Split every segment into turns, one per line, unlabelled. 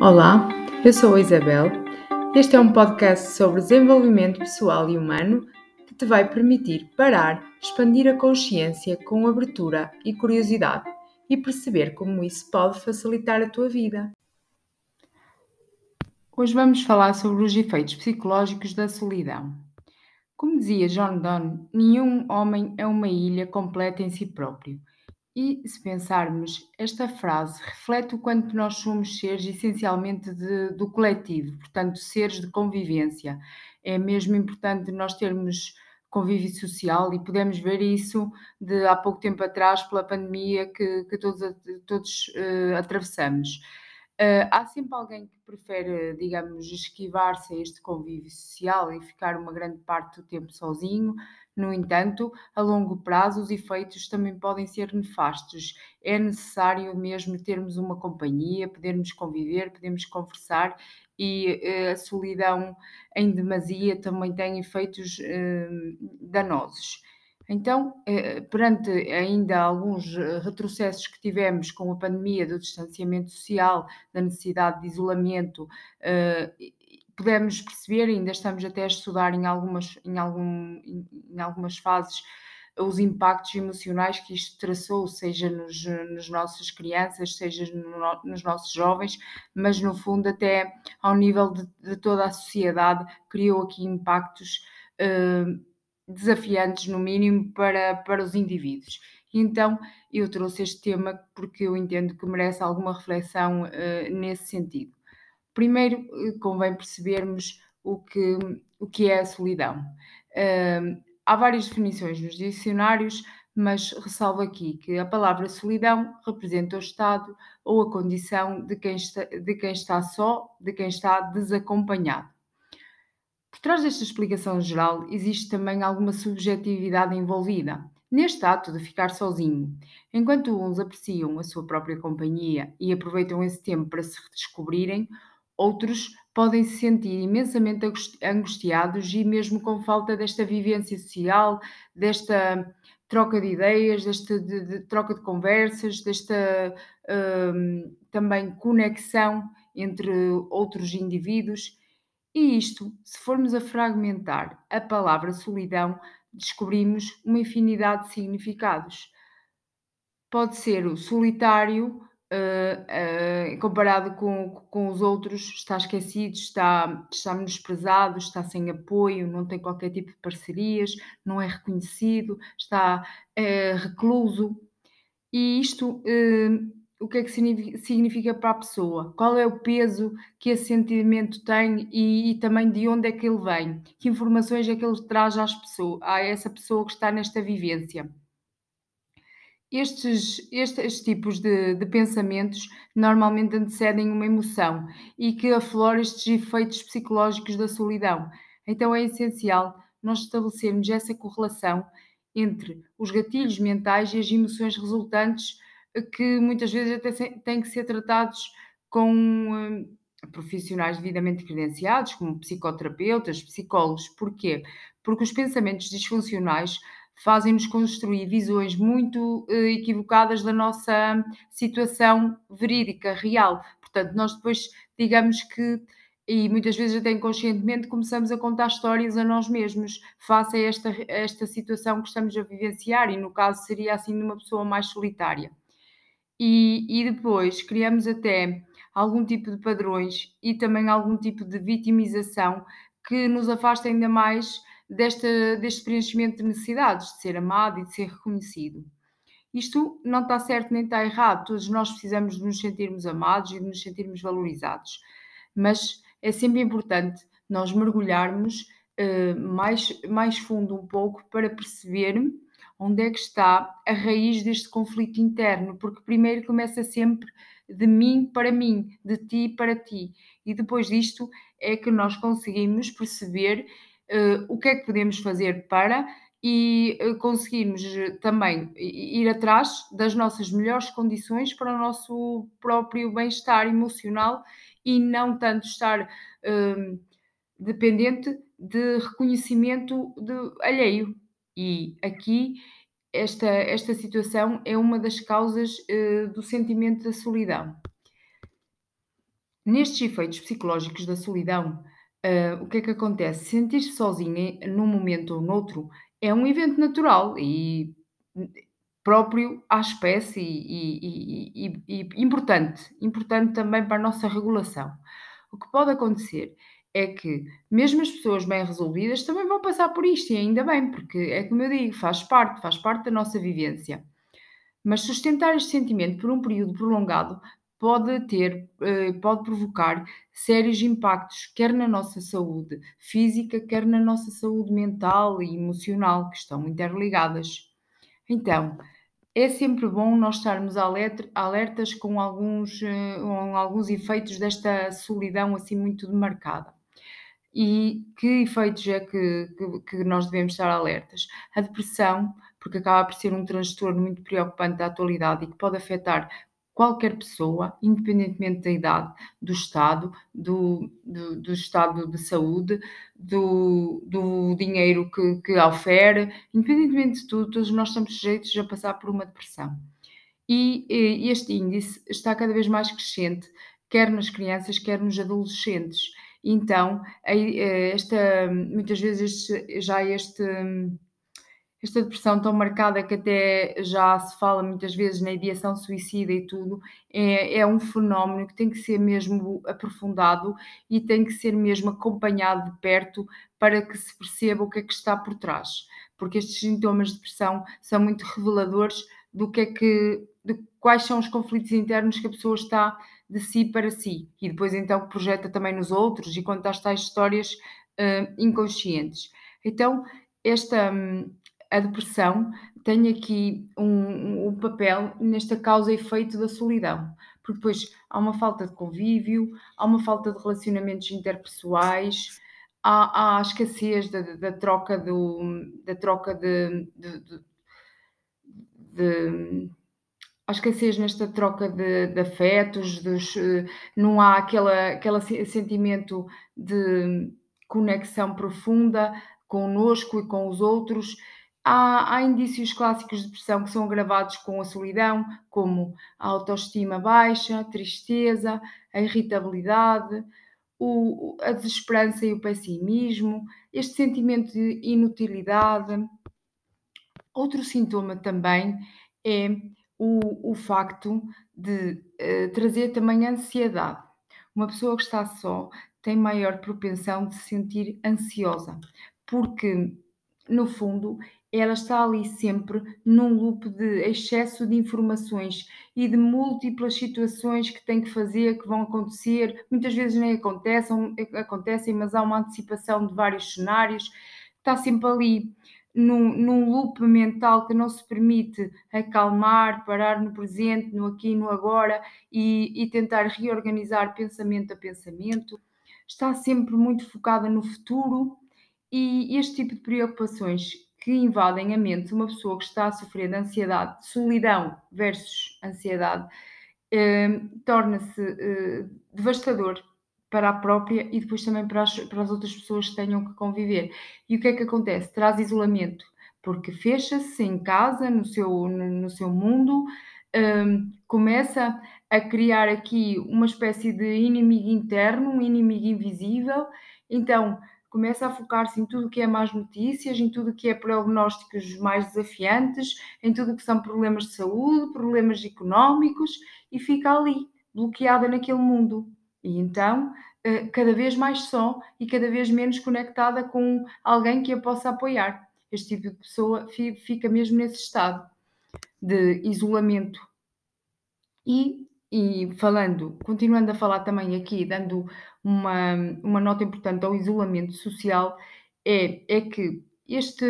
Olá, eu sou a Isabel. Este é um podcast sobre desenvolvimento pessoal e humano que te vai permitir parar, expandir a consciência com abertura e curiosidade e perceber como isso pode facilitar a tua vida. Hoje vamos falar sobre os efeitos psicológicos da solidão. Como dizia John Donne, nenhum homem é uma ilha completa em si próprio. E se pensarmos, esta frase reflete o quanto nós somos seres essencialmente de, do coletivo, portanto, seres de convivência. É mesmo importante nós termos convívio social e podemos ver isso de há pouco tempo atrás pela pandemia que, que todos, todos uh, atravessamos. Uh, há sempre alguém que prefere, digamos, esquivar-se a este convívio social e ficar uma grande parte do tempo sozinho. No entanto, a longo prazo, os efeitos também podem ser nefastos. É necessário mesmo termos uma companhia, podermos conviver, podermos conversar e uh, a solidão em demasia também tem efeitos uh, danosos. Então, eh, perante ainda alguns eh, retrocessos que tivemos com a pandemia do distanciamento social, da necessidade de isolamento, eh, pudemos perceber, ainda estamos até a estudar em algumas, em algum, em algumas fases, os impactos emocionais que isto traçou, seja nos, nos nossas crianças, seja no, nos nossos jovens, mas no fundo até ao nível de, de toda a sociedade criou aqui impactos desafiantes, no mínimo, para, para os indivíduos. Então, eu trouxe este tema porque eu entendo que merece alguma reflexão uh, nesse sentido. Primeiro, uh, convém percebermos o que, o que é a solidão. Há várias definições nos dicionários, mas ressalvo aqui que a palavra solidão representa o estado ou a condição de quem está, de quem está só, de quem está desacompanhado. Por trás desta explicação geral, existe também alguma subjetividade envolvida neste ato de ficar sozinho. Enquanto uns apreciam a sua própria companhia e aproveitam esse tempo para se redescobrirem, outros podem se sentir imensamente angustiados e mesmo com falta desta vivência social, desta troca de ideias, desta de, de troca de conversas, desta hum, também conexão entre outros indivíduos. E isto, se formos a fragmentar a palavra solidão, descobrimos uma infinidade de significados. Pode ser o solitário, uh, uh, comparado com, com os outros, está esquecido, está, está menosprezado, está sem apoio, não tem qualquer tipo de parcerias, não é reconhecido, está uh, recluso. E isto o que é que significa para a pessoa, qual é o peso que esse sentimento tem e, e, também de onde é que ele vem, que informações é que ele traz às pessoas, a essa pessoa que está nesta vivência. Estes, estes tipos de, de pensamentos normalmente antecedem uma emoção e que aflora estes efeitos psicológicos da solidão. Então é essencial nós estabelecermos essa correlação entre os gatilhos mentais e as emoções resultantes que muitas vezes até têm que ser tratados com uh, profissionais devidamente credenciados, como psicoterapeutas, psicólogos. Porquê? Porque os pensamentos disfuncionais fazem-nos construir visões muito uh, equivocadas da nossa situação verídica, real. Portanto, nós depois, digamos que e muitas vezes até inconscientemente começamos a contar histórias a nós mesmos face a esta, a esta situação que estamos a vivenciar e no caso seria assim de uma pessoa mais solitária e, e depois criamos até algum tipo de padrões e também algum tipo de vitimização que nos afasta ainda mais desta, deste preenchimento de necessidades, de ser amado e de ser reconhecido. Isto não está certo nem está errado, todos nós precisamos de nos sentirmos amados e de nos sentirmos valorizados, mas é sempre importante nós mergulharmos uh, mais, mais fundo um pouco para perceber onde é que está a raiz deste conflito interno, porque primeiro começa sempre de mim para mim, de ti para ti, e depois disto é que nós conseguimos perceber o que é que podemos fazer para e uh, conseguirmos também ir atrás das nossas melhores condições para o nosso próprio bem-estar emocional e não tanto estar uh, dependente de reconhecimento de alheio. E aqui esta, esta situação é uma das causas uh, do sentimento da solidão. Nestes efeitos psicológicos da solidão, hã, o que é que acontece? Sentir-se sozinha num momento ou noutro é um evento natural e hum, próprio à espécie e e e e importante, importante também para a nossa regulação. O que pode acontecer é que mesmo as pessoas bem resolvidas também vão passar por isto e ainda bem, porque é como eu digo, faz parte, faz parte da nossa vivência. Mas sustentar este sentimento por um período prolongado pode ter, eh, pode provocar sérios impactos, quer na nossa saúde física, quer na nossa saúde mental e emocional, que estão interligadas. Então, é sempre bom nós estarmos alerta- alertas com alguns, eh, com alguns efeitos desta solidão assim muito demarcada. E que efeitos é que, que, que nós devemos estar alertas? A depressão, porque acaba por ser um transtorno muito preocupante da atualidade e que pode afetar qualquer pessoa, independentemente da idade, do estado, do, do, do estado de saúde, do, do dinheiro que, que ofere, independentemente de tudo, todos nós estamos sujeitos a passar por uma depressão. E, e este índice está cada vez mais crescente, quer nas crianças, quer nos adolescentes. Então, eh, esta, muitas vezes já este, esta depressão tão marcada que até já se fala muitas vezes na ideação suicida e tudo, é, é um fenómeno que tem que ser mesmo aprofundado e tem que ser mesmo acompanhado de perto para que se perceba o que é que está por trás. Porque estes sintomas de depressão são muito reveladores do que é que, de quais são os conflitos internos que a pessoa está de si para si e depois então projeta também nos outros e conta as tais histórias uh, inconscientes. Então, esta um, a depressão tem aqui um, um, papel nesta causa e efeito da solidão, porque depois há uma falta de convívio, há uma falta de relacionamentos interpessoais, há, há a escassez da, da, troca do, da troca de, de, de, de há escassez nesta troca de, de afetos, dos, eh, não há aquela, aquele sentimento de conexão profunda connosco e com os outros. Há, há, indícios clássicos de depressão que são agravados com a solidão, como a autoestima baixa, a tristeza, a irritabilidade, o, a desesperança e o pessimismo, este sentimento de inutilidade. Outro sintoma também é o, o facto de uh, trazer também ansiedade. Uma pessoa que está só tem maior propensão de se sentir ansiosa, porque, no fundo, ela está ali sempre num loop de excesso de informações e de múltiplas situações que tem que fazer, que vão acontecer, muitas vezes nem acontecem, acontecem mas há uma antecipação de vários cenários, está sempre ali num, num loop mental que não se permite acalmar, parar no presente, no aqui e no agora e, e tentar reorganizar pensamento a pensamento. Está sempre muito focada no futuro e este tipo de preocupações que invadem a mente de uma pessoa que está a sofrer de ansiedade, solidão versus ansiedade, eh, torna-se eh, devastador para a própria e depois também para as, para as outras pessoas que tenham que conviver. E o que é que acontece? Traz isolamento, porque fecha-se em casa, no seu, no, no seu mundo, um, começa a criar aqui uma espécie de inimigo interno, um inimigo invisível, então começa a focar-se em tudo o que é más notícias, em tudo o que é prognósticos mais desafiantes, em tudo o que são problemas de saúde, problemas económicos, e fica ali, bloqueada naquele mundo. E então, eh, cada vez mais só e cada vez menos conectada com alguém que a possa apoiar. Este tipo de pessoa fica mesmo nesse estado de isolamento. E, e falando, continuando a falar também aqui, dando uma, uma nota importante ao isolamento social, é, é que este,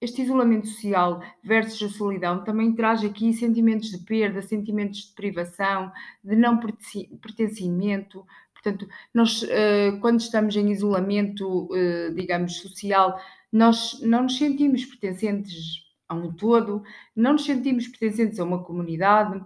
este isolamento social versus a solidão também traz aqui sentimentos de perda, sentimentos de privação, de não pertencimento. Portanto, nós, eh, quando estamos em isolamento, eh, digamos, social, nós não nos sentimos pertencentes a um todo, não nos sentimos pertencentes a uma comunidade.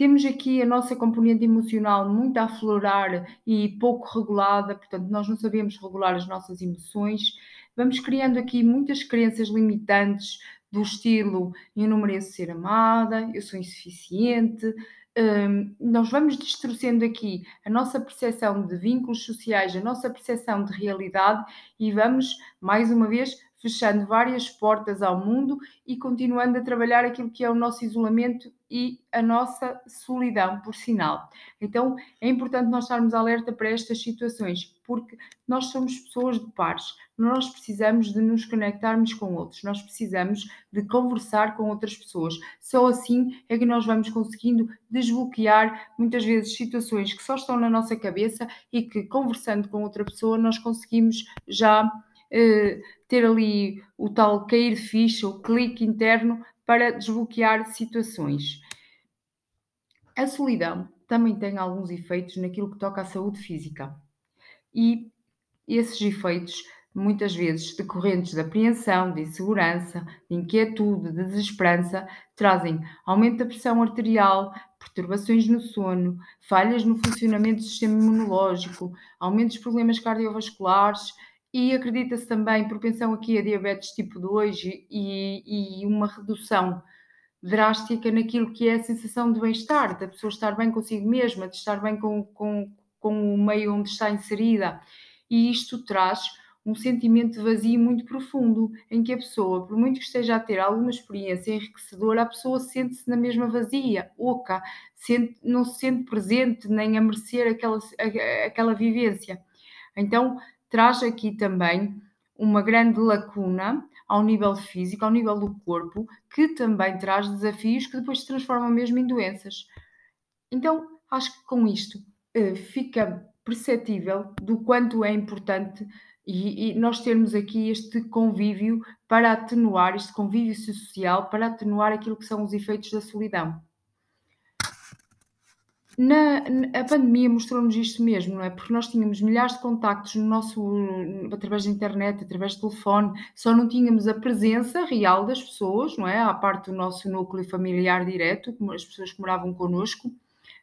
Temos aqui a nossa componente emocional muito a aflorar e pouco regulada, portanto, nós não sabemos regular as nossas emoções. Vamos criando aqui muitas crenças limitantes do estilo eu não mereço ser amada, eu sou insuficiente, hum, nós vamos distorcendo aqui a nossa percepção de vínculos sociais, a nossa percepção de realidade e vamos, mais uma vez, fechando várias portas ao mundo e continuando a trabalhar aquilo que é o nosso isolamento e a nossa solidão, por sinal. Então é importante nós estarmos alerta para estas situações, porque nós somos pessoas de pares, nós precisamos de nos conectarmos com outros, nós precisamos de conversar com outras pessoas. Só assim é que nós vamos conseguindo desbloquear muitas vezes situações que só estão na nossa cabeça e que conversando com outra pessoa nós conseguimos já ter ali o tal cair de ficha, o clique interno para desbloquear situações. A solidão também tem alguns efeitos naquilo que toca à saúde física. E esses efeitos, muitas vezes decorrentes de apreensão, de insegurança, de inquietude, de desesperança, trazem aumento da pressão arterial, perturbações no sono, falhas no funcionamento do sistema imunológico, aumento dos problemas cardiovasculares e acredita-se também propensão aqui a diabetes tipo 2 e, e uma redução drástica naquilo que é a sensação de bem-estar, da pessoa estar bem consigo mesma, de estar bem com, com, com o meio onde está inserida. E isto traz um sentimento de vazio muito profundo, em que a pessoa, por muito que esteja a ter alguma experiência enriquecedora, a pessoa sente-se na mesma vazia, oca, sente, não se sente presente nem a merecer aquela, aquela vivência. Então, traz aqui também uma grande lacuna ao nível físico, ao nível do corpo, que também traz desafios que depois se transformam mesmo em doenças. Então, acho que com isto uh, fica perceptível do quanto é importante e, nós termos aqui este convívio para atenuar, este convívio social, para atenuar aquilo que são os efeitos da solidão. Na, a pandemia mostrou-nos isto mesmo, não é? Porque nós tínhamos milhares de contactos no nosso, através da internet, através do telefone, só não tínhamos a presença real das pessoas, não é? À parte do nosso núcleo familiar direto, as pessoas que moravam connosco.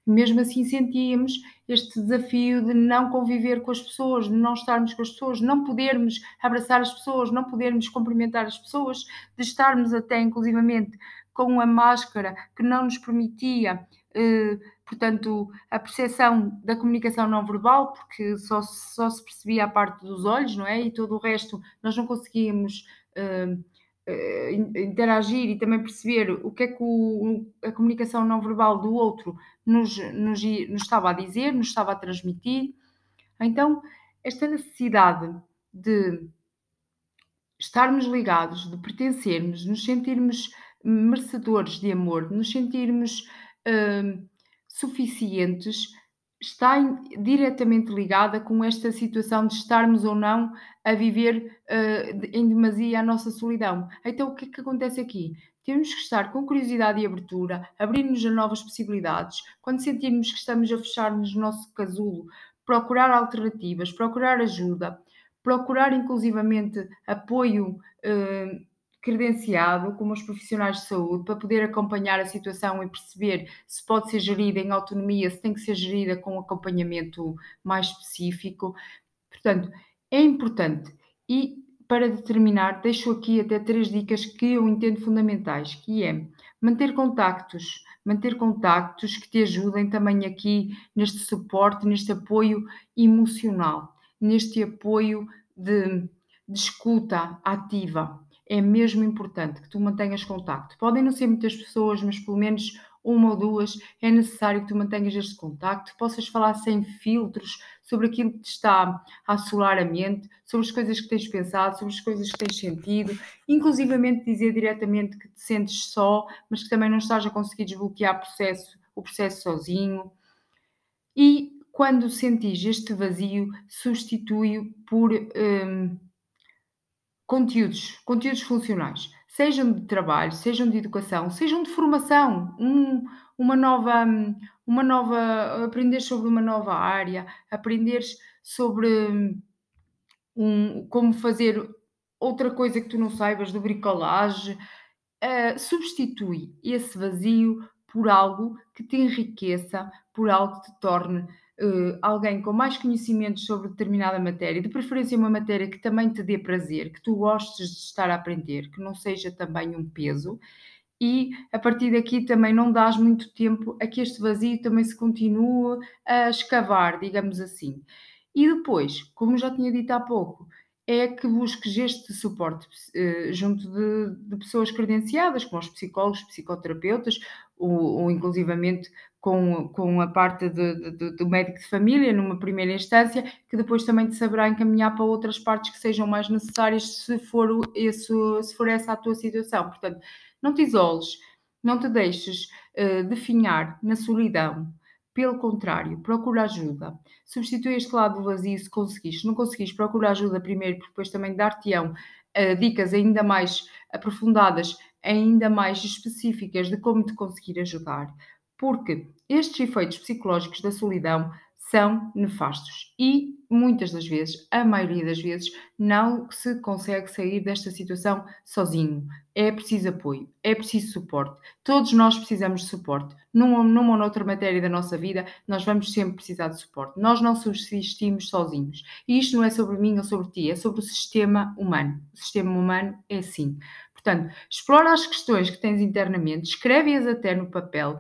Mesmo assim sentíamos este desafio de não conviver com as pessoas, de não estarmos com as pessoas, não podermos abraçar as pessoas, não podermos cumprimentar as pessoas, de estarmos até inclusivamente com a máscara que não nos permitia eh, portanto, a percepção da comunicação não verbal, porque só, só se percebia a parte dos olhos, não é? E todo o resto nós não conseguíamos uh, uh, interagir e também perceber o que é que o, a comunicação não verbal do outro nos, nos, nos estava a dizer, nos estava a transmitir. Então, esta necessidade de estarmos ligados, de pertencermos, nos sentirmos merecedores de amor, de nos sentirmos. Uh, suficientes está diretamente ligada com esta situação de estarmos ou não a viver uh, em demasia a nossa solidão. Então, o que é que acontece aqui? Temos que estar com curiosidade e abertura, abrir-nos a novas possibilidades. Quando sentirmos que estamos a fechar-nos no nosso casulo, procurar alternativas, procurar ajuda, procurar inclusivamente apoio uh, credenciado como os profissionais de saúde para poder acompanhar a situação e perceber se pode ser gerida em autonomia, se tem que ser gerida com um acompanhamento mais específico. Portanto, é importante. E para determinar, deixo aqui até três dicas que eu entendo fundamentais, que é manter contactos, manter contactos que te ajudem também aqui neste suporte, neste apoio emocional, neste apoio de, de escuta ativa é mesmo importante que tu mantenhas contacto. Podem não ser muitas pessoas, mas pelo menos uma ou duas, é necessário que tu mantenhas este contacto, possas falar sem filtros sobre aquilo que te está a assolar a mente, sobre as coisas que tens pensado, sobre as coisas que tens sentido, inclusivamente dizer diretamente que te sentes só, mas que também não estás a conseguir desbloquear processo, o processo sozinho. E quando sentis este vazio, substitui-o por. Hum, conteúdos, conteúdos funcionais, sejam de trabalho, sejam de educação, sejam de formação, um, uma nova, uma nova, aprender sobre uma nova área, aprender sobre um, como fazer outra coisa que tu não saibas de bricolagem, uh, substitui esse vazio por algo que te enriqueça, por algo que te torne uh, alguém com mais conhecimentos sobre determinada matéria, de preferência uma matéria que também te dê prazer, que tu gostes de estar a aprender, que não seja também um peso, e a partir daqui também não dás muito tempo a que este vazio também se continue a escavar, digamos assim. E depois, como já tinha dito há pouco, é que busques este suporte uh, junto de, de, pessoas credenciadas, como os psicólogos, psicoterapeutas, ou, inclusivamente com, com a parte de, de, do médico de família, numa primeira instância, que depois também te saberá encaminhar para outras partes que sejam mais necessárias, se for, esse, se for essa a tua situação. Portanto, não te isoles, não te deixes uh, definhar na solidão. Pelo contrário, procura ajuda. Substitui este lado vazio se conseguires. Se não conseguires, procura ajuda primeiro, porque depois também dar-te-ão uh, dicas ainda mais aprofundadas, ainda mais específicas de como te conseguir ajudar. Porque estes efeitos psicológicos da solidão são nefastos e muitas das vezes, a maioria das vezes, não se consegue sair desta situação sozinho. É preciso apoio, é preciso suporte. Todos nós precisamos de suporte. Numa, numa ou noutra matéria da nossa vida, nós vamos sempre precisar de suporte. Nós não subsistimos sozinhos. E isto não é sobre mim ou sobre ti, é sobre o sistema humano. O sistema humano é assim. Portanto, explora as questões que tens internamente, escreve-as até no papel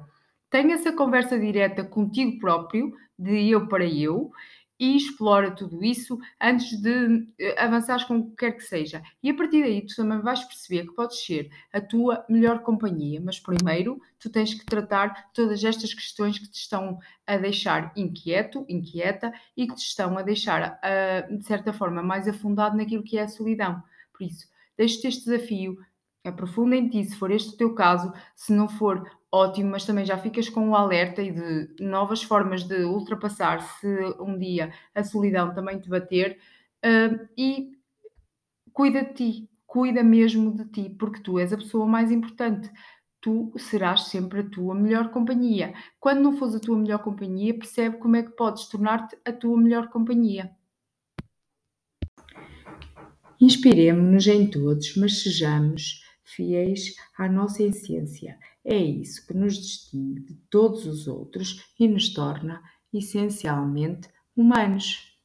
Tenha essa conversa direta contigo próprio, de eu para eu, e explora tudo isso antes de eh, avançares com o que quer que seja. E a partir daí tu também vais perceber que podes ser a tua melhor companhia, mas primeiro tu tens que tratar todas estas questões que te estão a deixar inquieto, inquieta e que te estão a deixar, uh, de certa forma, mais afundado naquilo que é a solidão. Por isso, deixo-te este desafio, aprofunda em ti, se for este o teu caso, se não for, ótimo, mas também já ficas com o alerta e de novas formas de ultrapassar se um dia a solidão também te bater uh, e cuida de ti, cuida mesmo de ti, porque tu és a pessoa mais importante. Tu serás sempre a tua melhor companhia. Quando não fores a tua melhor companhia, percebe como é que podes tornar-te a tua melhor companhia. Inspiremos-nos em todos, mas sejamos fiéis à nossa essência. É isso que nos distingue de todos os outros e nos torna essencialmente humanos.